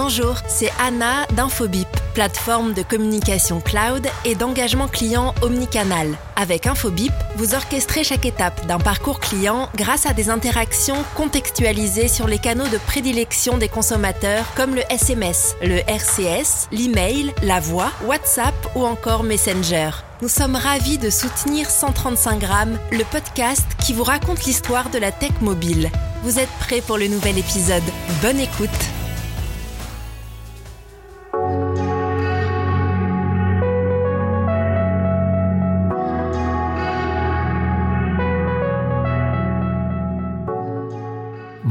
Bonjour, c'est Anna d'Infobip, plateforme de communication cloud et d'engagement client omnicanal. Avec Infobip, vous orchestrez chaque étape d'un parcours client grâce à des interactions contextualisées sur les canaux de prédilection des consommateurs comme le SMS, le RCS, l'email, la voix, WhatsApp ou encore Messenger. Nous sommes ravis de soutenir 135 grammes, le podcast qui vous raconte l'histoire de la tech mobile. Vous êtes prêts pour le nouvel épisode? Bonne écoute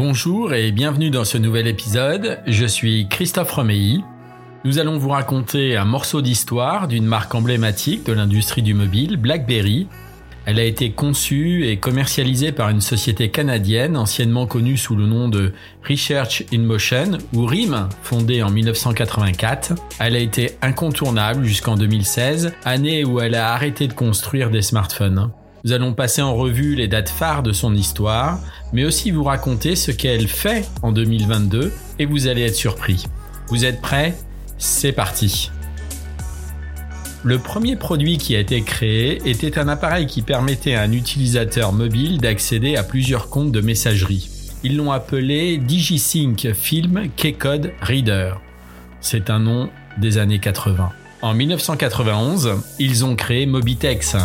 Bonjour et bienvenue dans ce nouvel épisode. Je suis Christophe Romeilly. Nous allons vous raconter un morceau d'histoire d'une marque emblématique de l'industrie du mobile, BlackBerry. Elle a été conçue et commercialisée par une société canadienne anciennement connue sous le nom de Research in Motion ou RIM, fondée en 1984. Elle a été incontournable jusqu'en 2016, année où elle a arrêté de construire des smartphones. Nous allons passer en revue les dates phares de son histoire, mais aussi vous raconter ce qu'elle fait en 2022 et vous allez être surpris. Vous êtes prêts? C'est parti Le premier produit qui a été créé était un appareil qui permettait à un utilisateur mobile d'accéder à plusieurs comptes de messagerie. Ils l'ont appelé DigiSync Film K-Code Reader. C'est un nom des années 80. En 1991, ils ont créé Mobitex,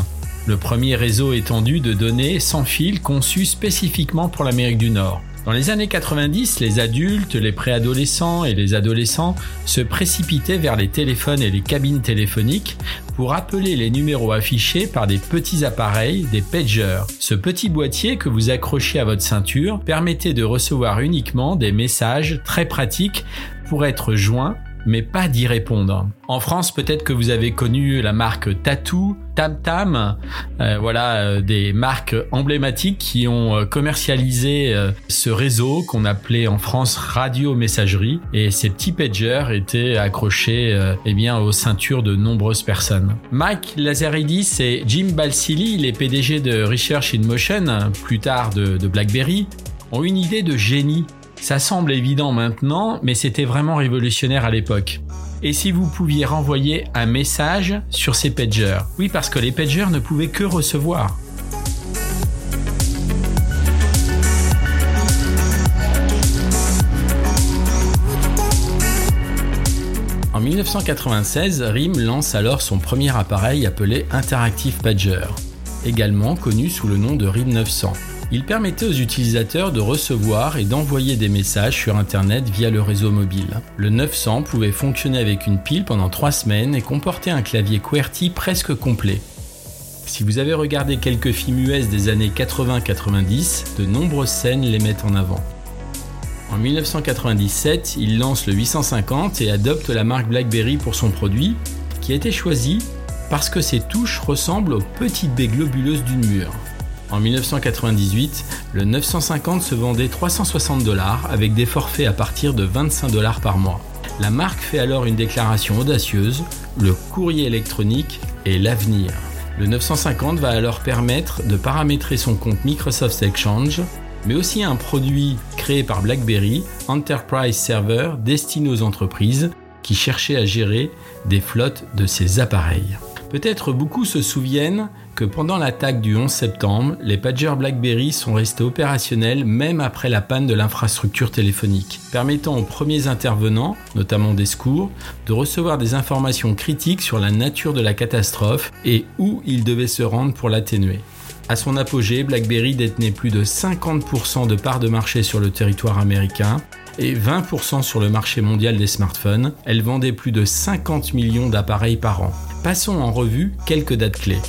le premier réseau étendu de données sans fil conçu spécifiquement pour l'Amérique du Nord. Dans les années 90, les adultes, les préadolescents et les adolescents se précipitaient vers les téléphones et les cabines téléphoniques pour appeler les numéros affichés par des petits appareils, des pagers. Ce petit boîtier que vous accrochiez à votre ceinture permettait de recevoir uniquement des messages très pratiques pour être joints mais pas d'y répondre. En France, peut-être que vous avez connu la marque Tattoo, Tam Tam, euh, voilà euh, des marques emblématiques qui ont euh, commercialisé ce réseau qu'on appelait en France radio messagerie et ces petits pagers étaient accrochés eh bien aux ceintures de nombreuses personnes. Mike Lazaridis et Jim Balsillie, les PDG de Research in Motion, plus tard de BlackBerry, ont une idée de génie ça semble évident maintenant, mais c'était vraiment révolutionnaire à l'époque. Et si vous pouviez renvoyer un message sur ces pagers? Oui, parce que les pagers ne pouvaient que recevoir. En 1996, RIM lance alors son premier appareil appelé Interactive Pager, également connu sous le nom de RIM 900. Il permettait aux utilisateurs de recevoir et d'envoyer des messages sur Internet via le réseau mobile. Le 900 pouvait fonctionner avec une pile pendant 3 semaines et comportait un clavier QWERTY presque complet. Si vous avez regardé quelques films US des années 80-90, de nombreuses scènes les mettent en avant. En 1997, il lance le 850 et adopte la marque BlackBerry pour son produit, qui a été choisi parce que ses touches ressemblent aux petites baies globuleuses d'une mûre. En 1998, le 950 se vendait 360 dollars avec des forfaits à partir de 25 dollars par mois. La marque fait alors une déclaration audacieuse, le courrier électronique est l'avenir. Le 950 va alors permettre de paramétrer son compte Microsoft Exchange, mais aussi un produit créé par BlackBerry, Enterprise Server, destiné aux entreprises qui cherchaient à gérer des flottes de ces appareils. Peut-être beaucoup se souviennent que pendant l'attaque du 11 septembre, les pagers BlackBerry sont restés opérationnels même après la panne de l'infrastructure téléphonique, permettant aux premiers intervenants, notamment des secours, de recevoir des informations critiques sur la nature de la catastrophe et où ils devaient se rendre pour l'atténuer. À son apogée, BlackBerry détenait plus de 50% de parts de marché sur le territoire américain et 20% sur le marché mondial des smartphones. Elle vendait plus de 50 millions d'appareils par an. Passons en revue quelques dates clés.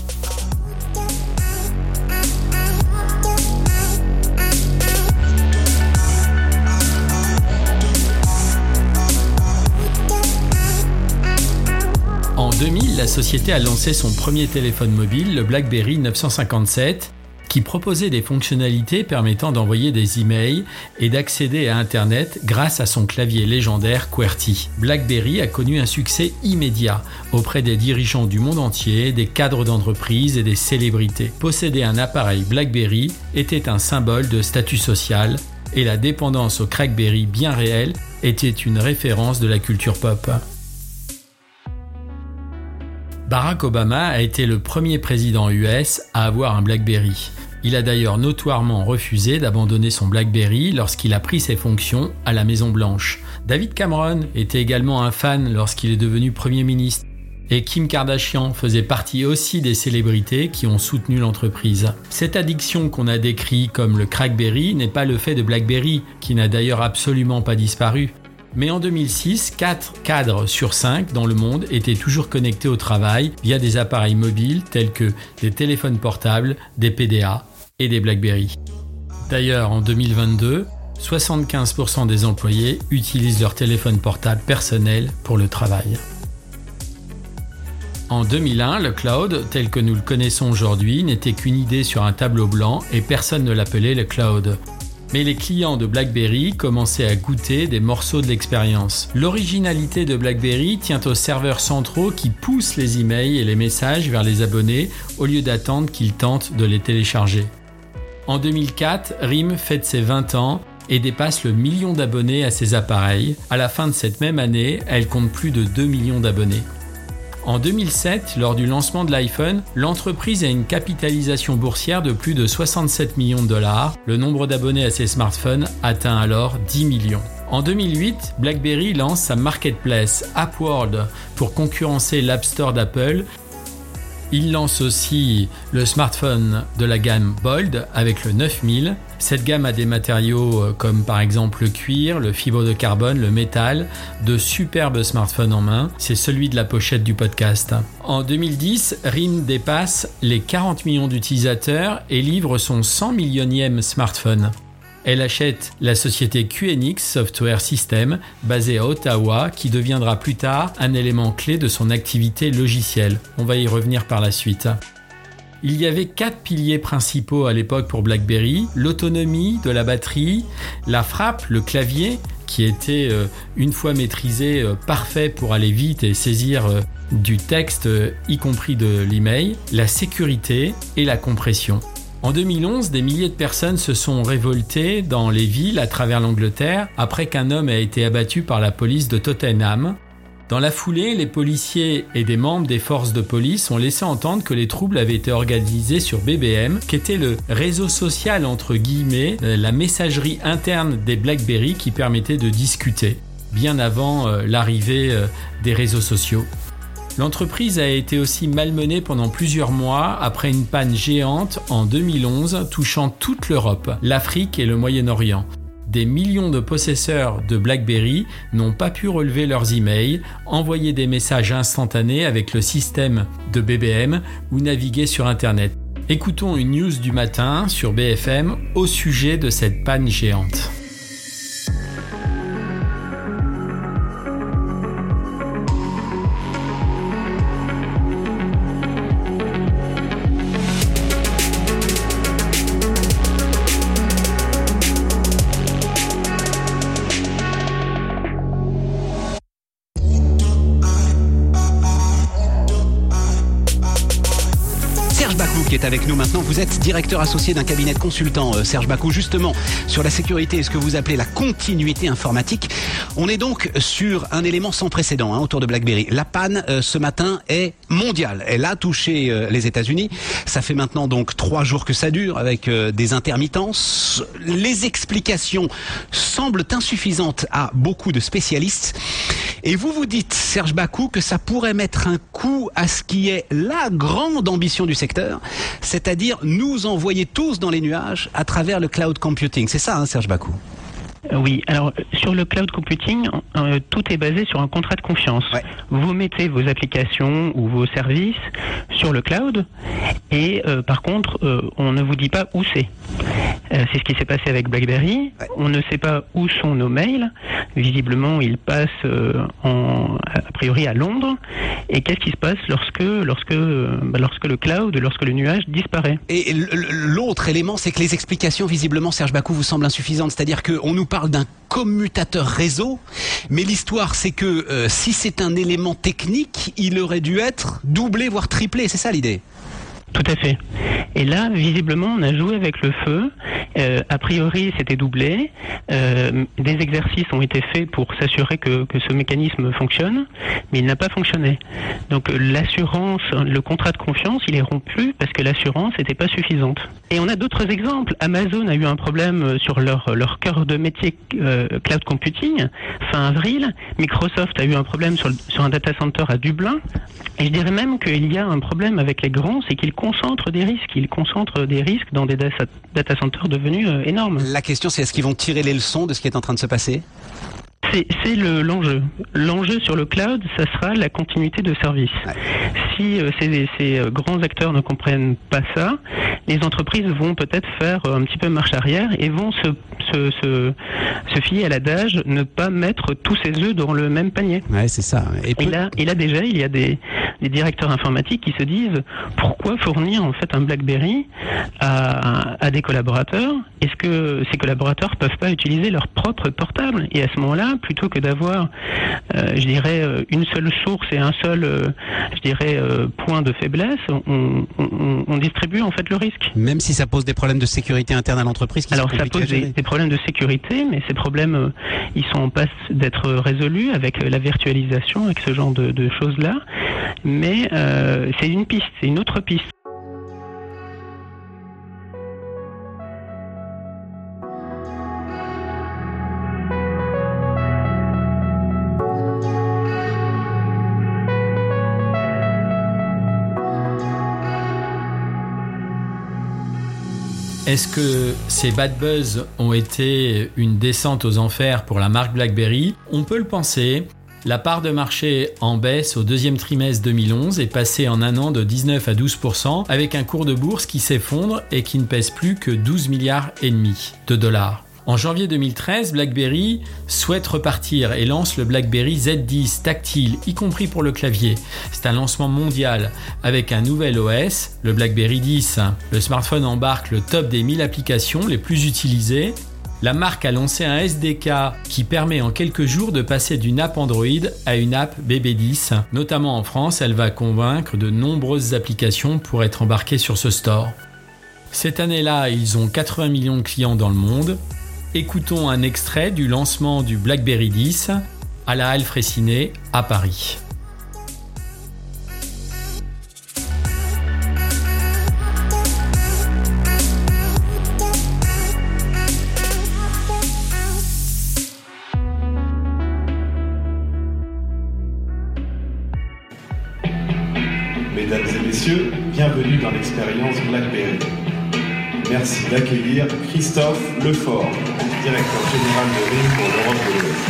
2000, la société a lancé son premier téléphone mobile, le BlackBerry 957, qui proposait des fonctionnalités permettant d'envoyer des emails et d'accéder à Internet grâce à son clavier légendaire QWERTY. BlackBerry a connu un succès immédiat auprès des dirigeants du monde entier, des cadres d'entreprise et des célébrités. Posséder un appareil BlackBerry était un symbole de statut social et la dépendance au Crackberry bien réelle était une référence de la culture pop. Barack Obama a été le premier président US à avoir un BlackBerry. Il a d'ailleurs notoirement refusé d'abandonner son BlackBerry lorsqu'il a pris ses fonctions à la Maison Blanche. David Cameron était également un fan lorsqu'il est devenu Premier ministre. Et Kim Kardashian faisait partie aussi des célébrités qui ont soutenu l'entreprise. Cette addiction qu'on a décrit comme le crackberry n'est pas le fait de BlackBerry, qui n'a d'ailleurs absolument pas disparu. Mais en 2006, 4 cadres sur 5 dans le monde étaient toujours connectés au travail via des appareils mobiles tels que des téléphones portables, des PDA et des BlackBerry. D'ailleurs, en 2022, 75% des employés utilisent leur téléphone portable personnel pour le travail. En 2001, le cloud, tel que nous le connaissons aujourd'hui, n'était qu'une idée sur un tableau blanc et personne ne l'appelait le cloud. Mais les clients de BlackBerry commençaient à goûter des morceaux de l'expérience. L'originalité de BlackBerry tient aux serveurs centraux qui poussent les emails et les messages vers les abonnés au lieu d'attendre qu'ils tentent de les télécharger. En 2004, RIM fête ses 20 ans et dépasse le million d'abonnés à ses appareils. À la fin de cette même année, elle compte plus de 2 millions d'abonnés. En 2007, lors du lancement de l'iPhone, l'entreprise a une capitalisation boursière de plus de 67 millions de dollars. Le nombre d'abonnés à ses smartphones atteint alors 10 millions. En 2008, BlackBerry lance sa marketplace AppWorld pour concurrencer l'App Store d'Apple il lance aussi le smartphone de la gamme Bold avec le 9000. Cette gamme a des matériaux euh, comme par exemple le cuir, le fibre de carbone, le métal, de superbes smartphones en main. C'est celui de la pochette du podcast. En 2010, RIM dépasse les 40 millions d'utilisateurs et livre son 100 millionième smartphone. Elle achète la société QNX Software System basée à Ottawa qui deviendra plus tard un élément clé de son activité logicielle. On va y revenir par la suite. Il y avait quatre piliers principaux à l'époque pour BlackBerry l'autonomie de la batterie, la frappe, le clavier, qui était euh, une fois maîtrisé euh, parfait pour aller vite et saisir euh, du texte, y compris de l'email, la sécurité et la compression. En 2011, des milliers de personnes se sont révoltées dans les villes à travers l'Angleterre après qu'un homme ait été abattu par la police de Tottenham. Dans la foulée, les policiers et des membres des forces de police ont laissé entendre que les troubles avaient été organisés sur BBM, qui était le réseau social entre guillemets, euh, la messagerie interne des BlackBerry qui permettait de discuter, bien avant euh, l'arrivée euh, des réseaux sociaux. L'entreprise a été aussi malmenée pendant plusieurs mois après une panne géante en 2011 touchant toute l'Europe, l'Afrique et le Moyen-Orient. Des millions de possesseurs de BlackBerry n'ont pas pu relever leurs emails, envoyer des messages instantanés avec le système de BBM ou naviguer sur Internet. Écoutons une news du matin sur BFM au sujet de cette panne géante. Avec nous maintenant. Vous êtes directeur associé d'un cabinet de consultants, euh, Serge Bacou, justement sur la sécurité et ce que vous appelez la continuité informatique. On est donc sur un élément sans précédent hein, autour de BlackBerry. La panne euh, ce matin est mondiale. Elle a touché euh, les États-Unis. Ça fait maintenant donc trois jours que ça dure avec des intermittences. Les explications semblent insuffisantes à beaucoup de spécialistes. Et vous vous dites, Serge Bacou, que ça pourrait mettre un coup à ce qui est la grande ambition du secteur, c'est-à-dire nous envoyer tous dans les nuages à travers le cloud computing. C'est ça, hein, Serge Bacou oui, alors sur le cloud computing, euh, tout est basé sur un contrat de confiance. Vous mettez vos applications ou vos services sur le cloud et euh, par contre, on ne vous dit pas où c'est. c'est ce qui s'est passé avec BlackBerry. On ne sait pas où sont nos mails. Visiblement, ils passent en, a priori à Londres. Et qu'est-ce qui se passe lorsque, lorsque, bah, lorsque le cloud, lorsque le nuage disparaît? Et l'autre élément, c'est que les explications, visiblement, Serge Bacou, vous semblent insuffisantes. C'est-à-dire qu'on nous parle d'un commutateur réseau, mais l'histoire c'est que euh, si c'est un élément technique, il aurait dû être doublé, voire triplé, c'est ça l'idée? Tout à fait. Et là, visiblement, on a joué avec le feu Euh, a priori, c'était doublé. Euh, des exercices ont été faits pour s'assurer que, que, ce mécanisme fonctionne, mais il n'a pas fonctionné. Donc l'assurance, le contrat de confiance, il est rompu parce que l'assurance n'était pas suffisante. Et on a d'autres exemples. Amazon a eu un problème sur leur, leur cœur de métier euh, cloud computing fin avril. Microsoft a eu un problème sur, sur un data center à Dublin. Et je dirais même qu'il y a un problème avec les grands, c'est qu'ils concentrent des risques. Ils concentrent des risques dans des data centers devenus euh, énormes. La question, c'est est-ce qu'ils vont tirer les leçons de ce qui est en train de se passer? C'est l'enjeu. L'enjeu sur le cloud, ça sera la continuité de service. Si euh, ces, ces, euh, grands acteurs ne comprennent pas ça, les entreprises vont peut-être faire un petit peu marche arrière et vont se, se, se, se fier à l'adage ne pas mettre tous ses œufs dans le même panier. Ouais, c'est ça. Et, et, là, et là déjà, il y a des, des directeurs informatiques qui se disent pourquoi fournir en fait un BlackBerry à, à des collaborateurs? Est-ce que ces collaborateurs peuvent pas utiliser leur propre portable? Et à ce moment-là, plutôt que d'avoir, euh, je dirais, euh, une seule source et un seul, euh, je dirais, euh, point de faiblesse, on, on, on, distribue en fait le risque. Même si ça pose des problèmes de sécurité interne à l'entreprise. Alors ça pose des, des, problèmes de sécurité, mais ces problèmes, ils sont en passe d'être résolus avec la virtualisation, avec ce genre de, de choses-là mais c'est une piste, c'est une autre piste. Est-ce que ces bad buzz ont été une descente aux enfers pour la marque BlackBerry? On peut le penser, la part de marché en baisse au deuxième trimestre 2011 est passée en un an de 19 à 12% avec un cours de bourse qui s'effondre et qui ne pèse plus que 12 milliards et demi de dollars. En janvier 2013, BlackBerry souhaite repartir et lance le BlackBerry Z10 tactile, y compris pour le clavier. C'est un lancement mondial avec un nouvel OS, le BlackBerry 10. Le smartphone embarque le top des 1000 applications les plus utilisées la marque a lancé un SDK qui permet en quelques jours de passer d'une app Android à une app BB10. Notamment en France, elle va convaincre de nombreuses applications pour être embarquées sur ce store. Cette année-là, ils ont 80 millions de clients dans le monde. Écoutons un extrait du lancement du BlackBerry 10 à la Halle Fraissinet à Paris. D'accueillir Christophe Lefort, directeur général de RIM pour l'Europe de l'Ouest.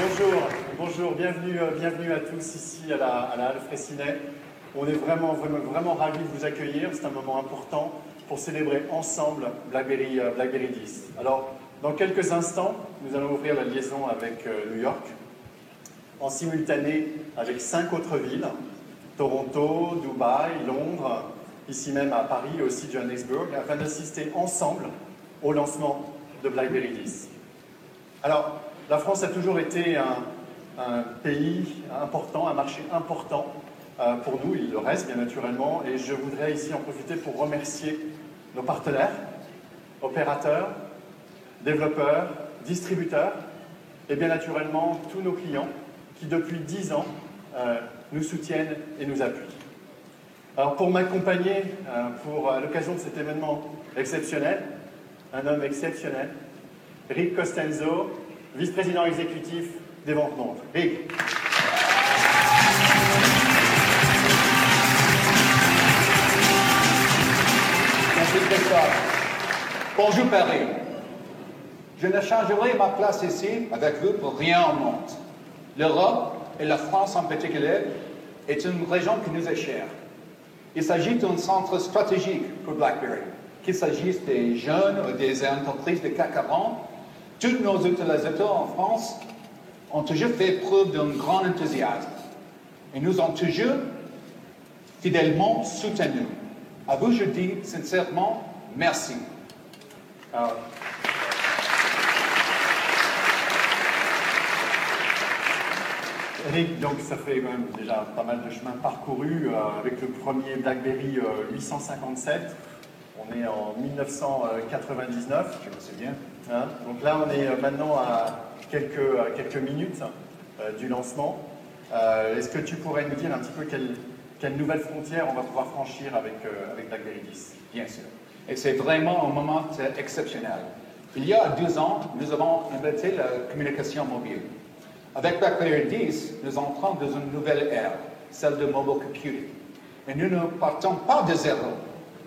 Bonjour, bonjour, bienvenue, bienvenue à tous ici à la, à la. On est vraiment, vraiment, vraiment ravis de vous accueillir. C'est un moment important pour célébrer ensemble BlackBerry, BlackBerry 10. Alors, dans quelques instants, nous allons ouvrir la liaison avec New York, en simultané avec cinq autres villes, Toronto, Dubaï, Londres, ici même à Paris et aussi Johannesburg, afin d'assister ensemble au lancement de BlackBerry 10. Alors, la France a toujours été un, pays important, un marché important euh, pour nous, il le reste bien naturellement, et je voudrais ici en profiter pour remercier nos partenaires, opérateurs, développeurs, distributeurs, et bien naturellement tous nos clients qui depuis dix ans euh, nous soutiennent et nous appuient. Alors pour m'accompagner euh, pour l'occasion de cet événement exceptionnel, un homme exceptionnel, Rick Costenzo, vice-président exécutif des ventes montres. Rick. Bonjour Paris. Je ne changerai ma place ici avec vous pour rien au monde. L'Europe, et la France en particulier, est une région qui nous est chère. Il s'agit d'un centre stratégique pour BlackBerry. Qu'il s'agisse des jeunes ou des entreprises de CAC 40, tous nos utilisateurs en France ont toujours fait preuve d'un grand enthousiasme et nous ont toujours fidèlement soutenus. À vous, je dis sincèrement merci. Alors, Eric, donc ça fait quand même déjà pas mal de chemin parcouru euh, avec le premier BlackBerry 857. Euh, on est en 1999. Je me souviens. Hein donc là, on est euh, maintenant à quelques, minutes du lancement. Est-ce que tu pourrais nous dire un petit peu quelle, quelle nouvelle frontière on va pouvoir franchir avec, avec BlackBerry 10 Bien sûr. Et c'est vraiment un moment exceptionnel. Il y a deux ans, nous avons inventé la communication mobile. Avec BlackBerry 10, nous entrons dans une nouvelle ère, celle de mobile computing. Et nous ne partons pas de zéro.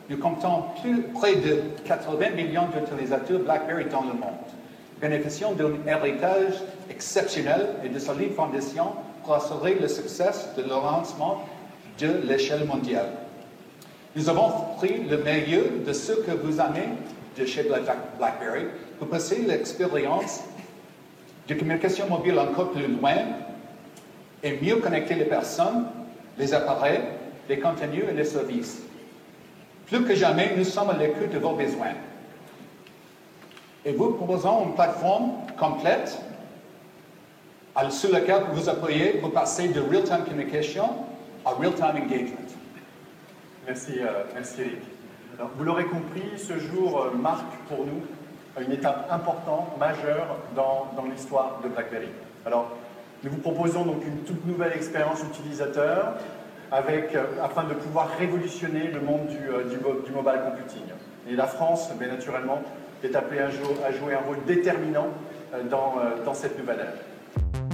Nous comptons plus, près de 80 millions d'utilisateurs BlackBerry dans le monde, bénéficiant d'un héritage exceptionnel et de solides fondations pour assurer le succès de le lancement de l'échelle mondiale. Nous avons pris le meilleur de ce que vous aimez de chez BlackBerry pour passer l'expérience de communication mobile encore plus loin et mieux connecter les personnes, les appareils, les contenus et les services? Plus que jamais, nous sommes à l'écoute de vos besoins. Et vous proposons une plateforme complète sur laquelle vous appuyez pour passer de real-time communication à real-time engagement. Merci, euh, merci Eric. Alors, vous l'aurez compris, ce jour euh, marque pour nous une étape importante, majeure dans, dans l'histoire de BlackBerry. Alors, nous vous proposons donc une toute nouvelle expérience utilisateur avec, euh, afin de pouvoir révolutionner le monde du, euh, du, mobile computing. Et la France, bien naturellement, est appelée à, jouer, à jouer un rôle déterminant euh, dans, dans cette nouvelle ère.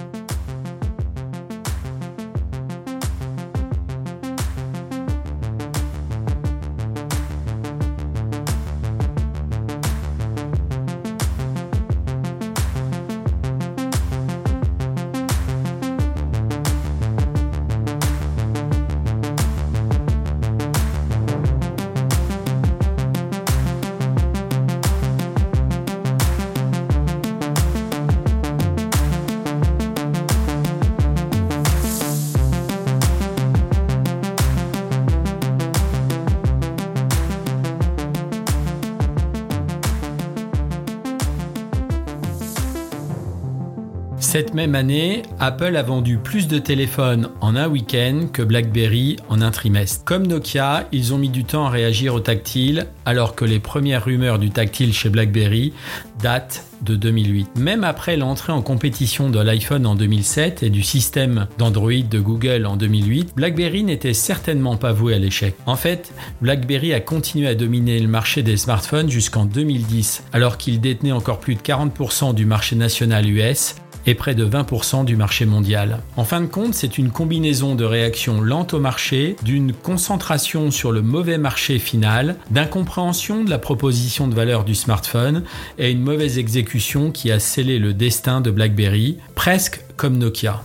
Cette même année, Apple a vendu plus de téléphones en un week-end que BlackBerry en un trimestre. Comme Nokia, ils ont mis du temps à réagir au tactile, alors que les premières rumeurs du tactile chez BlackBerry datent de 2008. Même après l'entrée en compétition de l'iPhone en 2007 et du système d'Android de Google en 2008, BlackBerry n'était certainement pas voué à l'échec. En fait, BlackBerry a continué à dominer le marché des smartphones jusqu'en 2010, alors qu'il détenait encore plus de 40% du marché national US et près de 20% du marché mondial. En fin de compte, c'est une combinaison de réactions lentes au marché, d'une concentration sur le mauvais marché final, d'incompréhension de la proposition de valeur du smartphone et une mauvaise exécution qui a scellé le destin de BlackBerry, presque comme Nokia.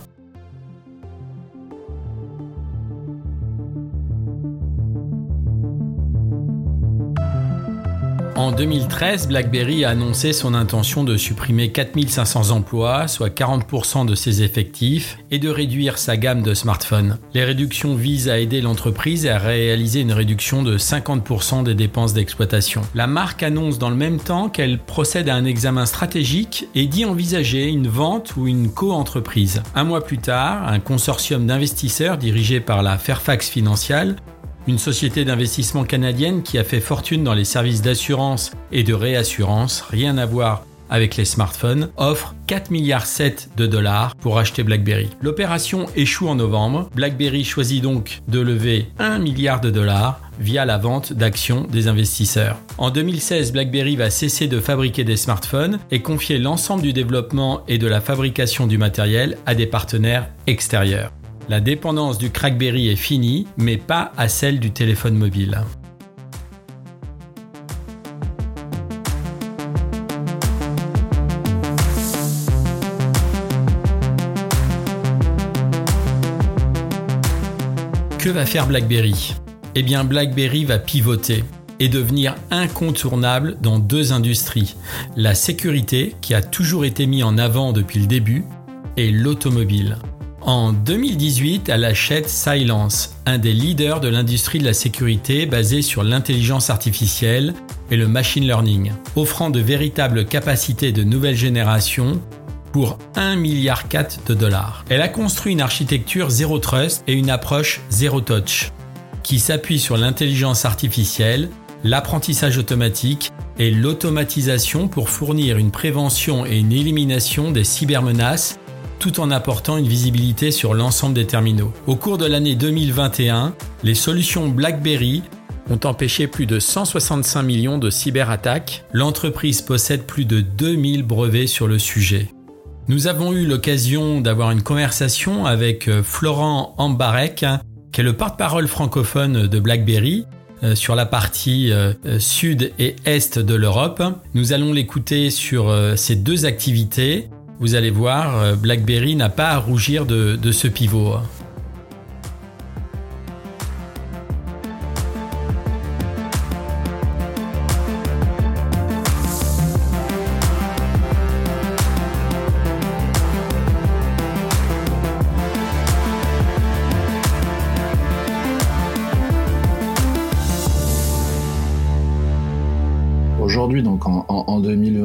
En 2013, BlackBerry a annoncé son intention de supprimer 4500 emplois, soit 40% de ses effectifs, et de réduire sa gamme de smartphones. Les réductions visent à aider l'entreprise à réaliser une réduction de 50% des dépenses d'exploitation. La marque annonce dans le même temps qu'elle procède à un examen stratégique et dit envisager une vente ou une co-entreprise. Un mois plus tard, un consortium d'investisseurs dirigé par la Fairfax Financial une société d'investissement canadienne qui a fait fortune dans les services d'assurance et de réassurance, rien à voir avec les smartphones, offre 4 milliards 7 de dollars pour acheter BlackBerry. L'opération échoue en novembre. BlackBerry choisit donc de lever 1 milliard de dollars via la vente d'actions des investisseurs. En 2016, BlackBerry va cesser de fabriquer des smartphones et confier l'ensemble du développement et de la fabrication du matériel à des partenaires extérieurs. La dépendance du Crackberry est finie, mais pas à celle du téléphone mobile. Que va faire BlackBerry? Eh bien BlackBerry va pivoter et devenir incontournable dans deux industries, la sécurité qui a toujours été mise en avant depuis le début et l'automobile. En 2018, elle achète Silence, un des leaders de l'industrie de la sécurité basée sur l'intelligence artificielle et le machine learning, offrant de véritables capacités de nouvelle génération pour 1,4 milliard de dollars. Elle a construit une architecture zéro trust et une approche zéro touch qui s'appuie sur l'intelligence artificielle, l'apprentissage automatique et l'automatisation pour fournir une prévention et une élimination des cybermenaces tout en apportant une visibilité sur l'ensemble des terminaux. Au cours de l'année 2021, les solutions BlackBerry ont empêché plus de 165 millions de cyberattaques. L'entreprise possède plus de 2000 brevets sur le sujet. Nous avons eu l'occasion d'avoir une conversation avec euh, Florent Ambarek, qui est le porte-parole francophone de BlackBerry, euh, sur la partie euh, sud et est de l'Europe. Nous allons l'écouter sur ces deux activités. Vous allez voir, BlackBerry n'a pas à rougir de ce pivot.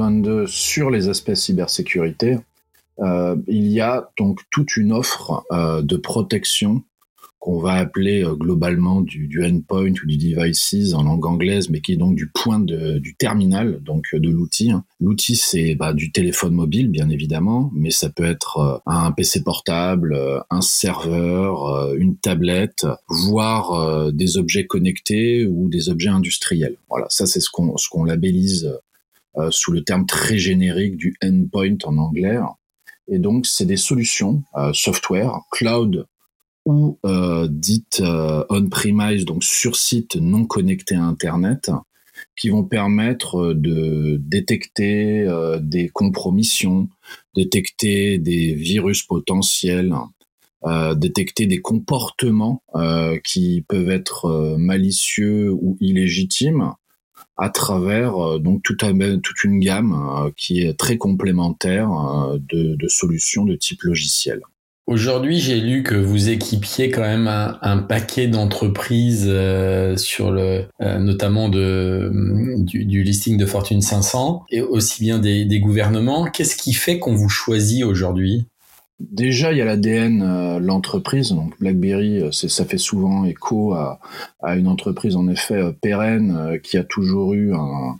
2022, sur les aspects cybersécurité, euh, il y a donc toute une offre euh, de protection qu'on va appeler euh, globalement du, du, endpoint ou du devices en langue anglaise, mais qui est donc du point de, du terminal, donc de l'outil. Hein. L'outil, c'est bah, du téléphone mobile, bien évidemment, mais ça peut être un PC portable, un serveur, une tablette, voire des objets connectés ou des objets industriels. Voilà, ça c'est ce qu'on ce qu'on labellise sous le terme très générique du endpoint en anglais. Et donc, c'est des solutions software, cloud ou euh, dites euh, on-premise, donc sur site non connecté à Internet, qui vont permettre euh, de détecter euh, des compromissions, détecter des virus potentiels, euh, détecter des comportements qui peuvent être malicieux ou illégitimes à travers donc toute, une gamme qui est très complémentaire de, de solutions de type logiciel. Aujourd'hui, j'ai lu que vous équipiez quand même un, paquet d'entreprises euh, sur le, euh, notamment de, du, listing de Fortune 500 et aussi bien des, gouvernements. Qu'est-ce qui fait qu'on vous choisit aujourd'hui? Déjà, il y a l'ADN, euh, l'entreprise. Donc, BlackBerry, ça fait souvent écho à, une entreprise en effet pérenne qui a toujours eu un,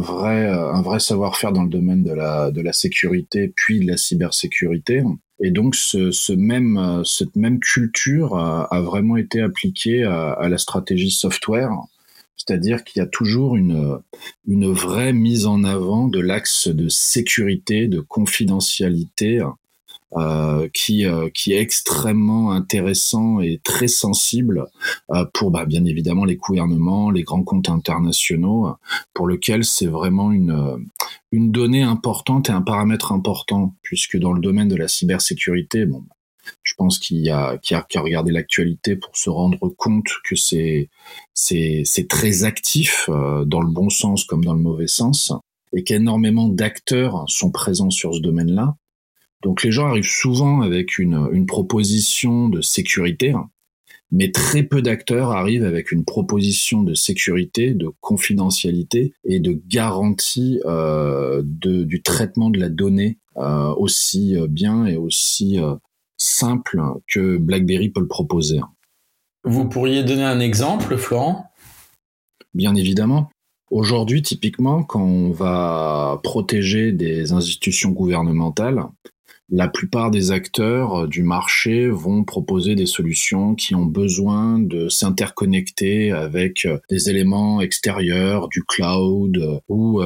vrai, savoir-faire dans le domaine de la, sécurité, puis de la cybersécurité. Et donc, ce, même, cette même culture a, vraiment été appliquée à, la stratégie software, c'est-à-dire qu'il y a toujours une vraie mise en avant de l'axe de sécurité, de confidentialité, euh, qui, euh, qui est extrêmement intéressant et très sensible euh, pour bah, bien évidemment les gouvernements, les grands comptes internationaux, pour lequel c'est vraiment une, une donnée importante et un paramètre important, puisque dans le domaine de la cybersécurité, bon, je pense qu'il y a qui a, qui a regardé l'actualité pour se rendre compte que c'est c'est c'est très actif dans le bon sens comme dans le mauvais sens et qu'énormément d'acteurs sont présents sur ce domaine-là donc les gens arrivent souvent avec une, une proposition de sécurité, mais très peu d'acteurs arrivent avec une proposition de sécurité, de confidentialité et de garantie euh, de, du traitement de la donnée euh, aussi bien et aussi euh, simple que BlackBerry peut le proposer. Vous pourriez donner un exemple, Florent? Bien évidemment. Aujourd'hui, typiquement, quand on va protéger des institutions gouvernementales, la plupart des acteurs euh, du marché vont proposer des solutions qui ont besoin de s'interconnecter avec euh, des éléments extérieurs, du cloud euh, ou,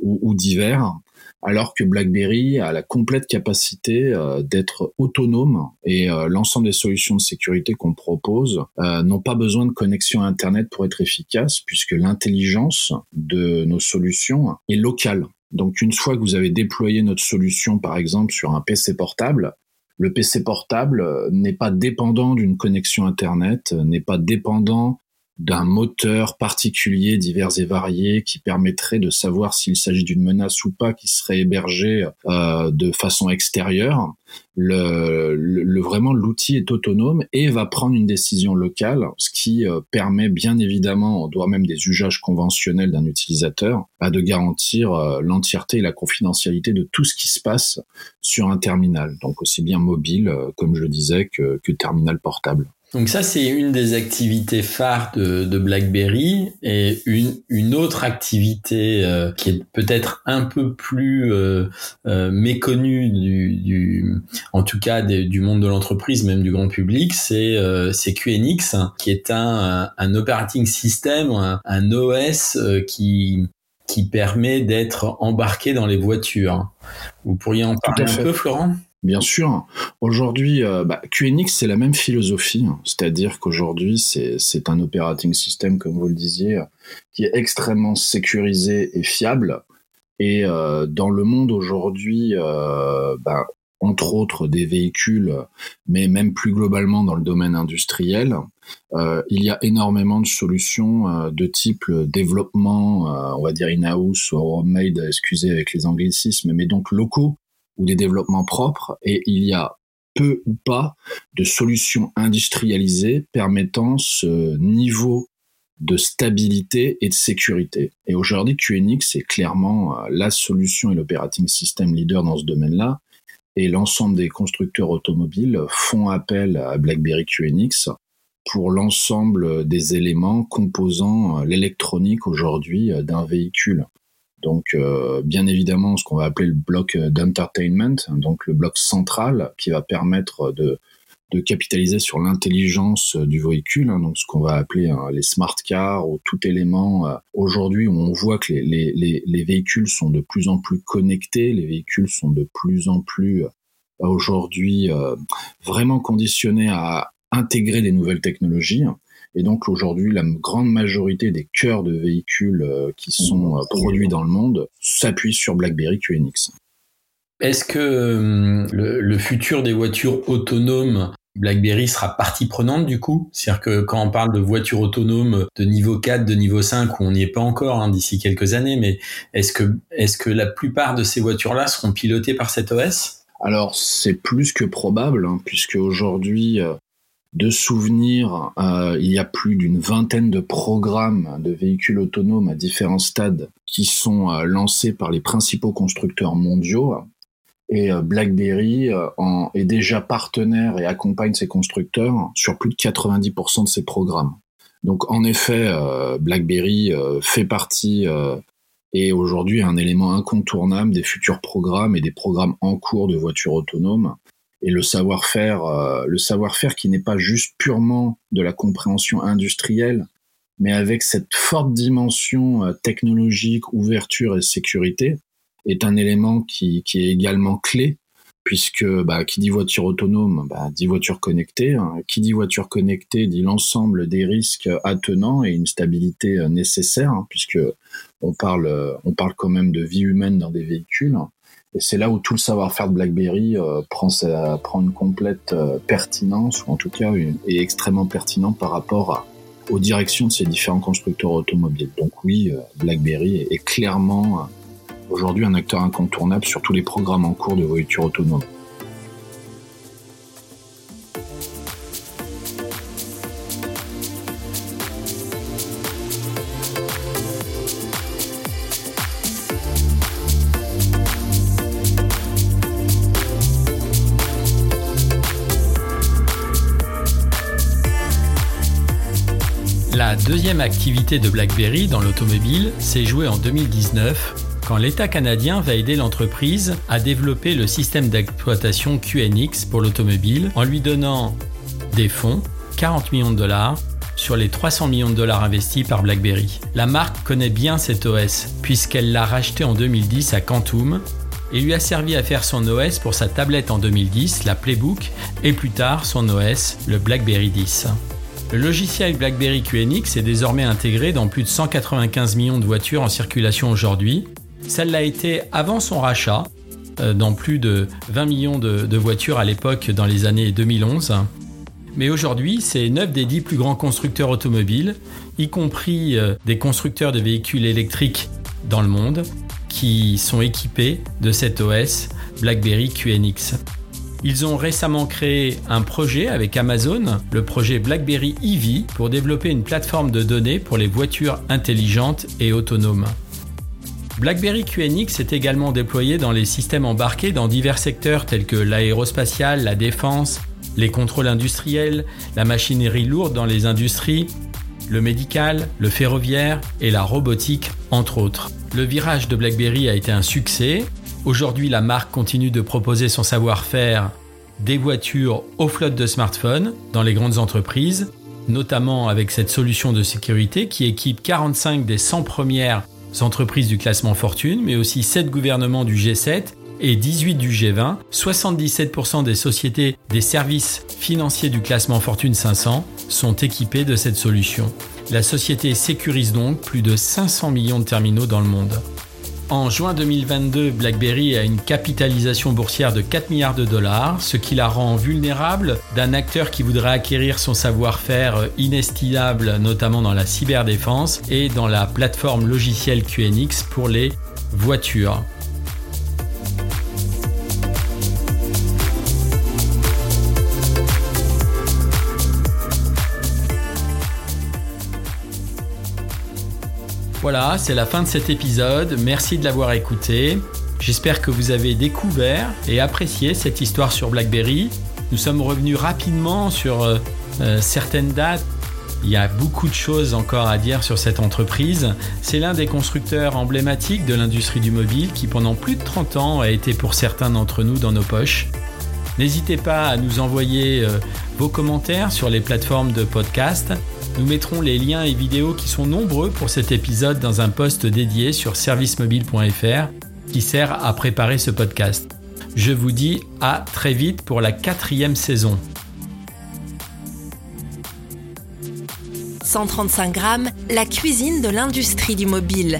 ou, divers alors que BlackBerry a la complète capacité d'être autonome et l'ensemble des solutions de sécurité qu'on propose n'ont pas besoin de connexion Internet pour être efficaces puisque l'intelligence de nos solutions est locale. Donc une fois que vous avez déployé notre solution, par exemple, sur un PC portable, le PC portable euh, n'est pas dépendant d'une connexion Internet, euh, n'est pas dépendant d'un moteur particulier divers et varié qui permettrait de savoir s'il s'agit d'une menace ou pas qui serait hébergée euh, de façon extérieure. Vraiment l'outil est autonome et va prendre une décision locale, ce qui euh, permet bien évidemment, en dehors même des usages conventionnels d'un utilisateur, bah, de garantir euh, l'entièreté et la confidentialité de tout ce qui se passe sur un terminal, donc aussi bien mobile, comme je disais, que, que terminal portable. Donc ça, c'est une des activités phares de, de BlackBerry et une, une autre activité euh, qui est peut-être un peu plus euh, euh, méconnue du, du, en tout cas du monde de l'entreprise, même du grand public, c'est euh, QNX, qui est un, un operating system, un, un OS qui qui permet d'être embarqué dans les voitures. Vous pourriez en parler un peu, Florent? Bien sûr. Aujourd'hui, euh, bah, QNX, c'est la même philosophie. Hein. C'est-à-dire qu'aujourd'hui, c'est un operating system, comme vous le disiez, qui est extrêmement sécurisé et fiable. Et euh, dans le monde aujourd'hui, euh, bah, entre autres des véhicules, mais même plus globalement dans le domaine industriel, il y a énormément de solutions de type développement, on va dire in-house ou homemade, excusez avec les anglicismes, mais donc locaux ou des développements propres et il y a peu ou pas de solutions industrialisées permettant ce niveau de stabilité et de sécurité. Et aujourd'hui, QNX est clairement euh, la solution et l'operating system leader dans ce domaine-là. Et l'ensemble des constructeurs automobiles font appel à BlackBerry QNX pour l'ensemble des éléments composant euh, l'électronique aujourd'hui euh, d'un véhicule. Donc, euh, bien évidemment, ce qu'on va appeler le bloc euh, d'entertainment, donc le bloc central qui va permettre de, de capitaliser sur l'intelligence euh, du véhicule, hein, donc ce qu'on va appeler hein, les smart cars ou tout élément. Aujourd'hui, on voit que les, les, les, véhicules sont de plus en plus connectés, les véhicules sont de plus en plus aujourd'hui vraiment conditionnés à intégrer des nouvelles technologies. Et donc aujourd'hui, la grande majorité des cœurs de véhicules euh, qui sont euh, produits dans le monde s'appuient sur BlackBerry QNX. Est-ce que euh, le, futur des voitures autonomes BlackBerry sera partie prenante du coup? C'est-à-dire que quand on parle de voitures autonomes de niveau 4, de niveau 5, où on n'y est pas encore hein, d'ici quelques années, mais est-ce que, est-ce que la plupart de ces voitures-là seront pilotées par cet OS alors c'est plus que probable, hein, puisque aujourd'hui de souvenirs, euh, il y a plus d'une vingtaine de programmes de véhicules autonomes à différents stades qui sont euh, lancés par les principaux constructeurs mondiaux. Et euh, BlackBerry est déjà partenaire et accompagne ces constructeurs sur plus de 90% de ces programmes. Donc en effet, BlackBerry fait partie et aujourd'hui un élément incontournable des futurs programmes et des programmes en cours de voitures autonomes et le savoir-faire, euh, le savoir-faire qui n'est pas juste purement de la compréhension industrielle, mais avec cette forte dimension euh, technologique, ouverture et sécurité, est un élément qui, qui est également clé, puisque bah, qui dit voiture autonome, bah, dit voiture connectée. Hein. Qui dit voiture connectée dit l'ensemble des risques attenants et une stabilité euh, nécessaire, hein, puisque on parle, on parle quand même de vie humaine dans des véhicules. Et c'est là où tout le savoir-faire de BlackBerry euh, prend, une complète euh, pertinence, ou en tout cas est extrêmement pertinent par rapport à, aux directions de ces différents constructeurs automobiles. Donc oui, euh, BlackBerry est, est clairement aujourd'hui un acteur incontournable sur tous les programmes en cours de voitures autonomes. Activité de BlackBerry dans l'automobile s'est jouée en 2019 quand l'État canadien va aider l'entreprise à développer le système d'exploitation QNX pour l'automobile en lui donnant des fonds, 40 millions de dollars, sur les 300 millions de dollars investis par BlackBerry. La marque connaît bien cet OS puisqu'elle l'a racheté en 2010 à Quantum et lui a servi à faire son OS pour sa tablette en 2010, la Playbook, et plus tard son OS, le BlackBerry 10. Le logiciel BlackBerry QNX est désormais intégré dans plus de 195 millions de voitures en circulation aujourd'hui. Ça l'a été avant son rachat, euh, dans plus de 20 millions de, voitures à l'époque dans les années 2011. Mais aujourd'hui, c'est 9 des 10 plus grands constructeurs automobiles, y compris euh, des constructeurs de véhicules électriques dans le monde, qui sont équipés de cet OS BlackBerry QNX. Ils ont récemment créé un projet avec Amazon, le projet BlackBerry EV, pour développer une plateforme de données pour les voitures intelligentes et autonomes. BlackBerry QNX est également déployé dans les systèmes embarqués dans divers secteurs tels que l'aérospatiale, la défense, les contrôles industriels, la machinerie lourde dans les industries, le médical, le ferroviaire et la robotique, entre autres. Le virage de BlackBerry a été un succès. Aujourd'hui, la marque continue de proposer son savoir-faire des voitures aux flottes de smartphones dans les grandes entreprises, notamment avec cette solution de sécurité qui équipe 45 des 100 premières entreprises du classement Fortune, mais aussi 7 gouvernements du G7 et 18 du G20, 77% des sociétés des services financiers du classement Fortune 500 sont équipées de cette solution. La société sécurise donc plus de 500 millions de terminaux dans le monde. En juin 2022, BlackBerry a une capitalisation boursière de 4 milliards de dollars, ce qui la rend vulnérable d'un acteur qui voudrait acquérir son savoir-faire inestimable, notamment dans la cyberdéfense et dans la plateforme logicielle QNX pour les voitures. Voilà, c'est la fin de cet épisode. Merci de l'avoir écouté. J'espère que vous avez découvert et apprécié cette histoire sur BlackBerry. Nous sommes revenus rapidement sur euh, euh, certaines dates. Il y a beaucoup de choses encore à dire sur cette entreprise. C'est l'un des constructeurs emblématiques de l'industrie du mobile qui pendant plus de 30 ans a été pour certains d'entre nous dans nos poches. N'hésitez pas à nous envoyer euh, vos commentaires sur les plateformes de podcast nous mettrons les liens et vidéos qui sont nombreux pour cet épisode dans un post dédié sur servicemobile.fr qui sert à préparer ce podcast. Je vous dis à très vite pour la quatrième saison. 135 grammes, la cuisine de l'industrie du mobile.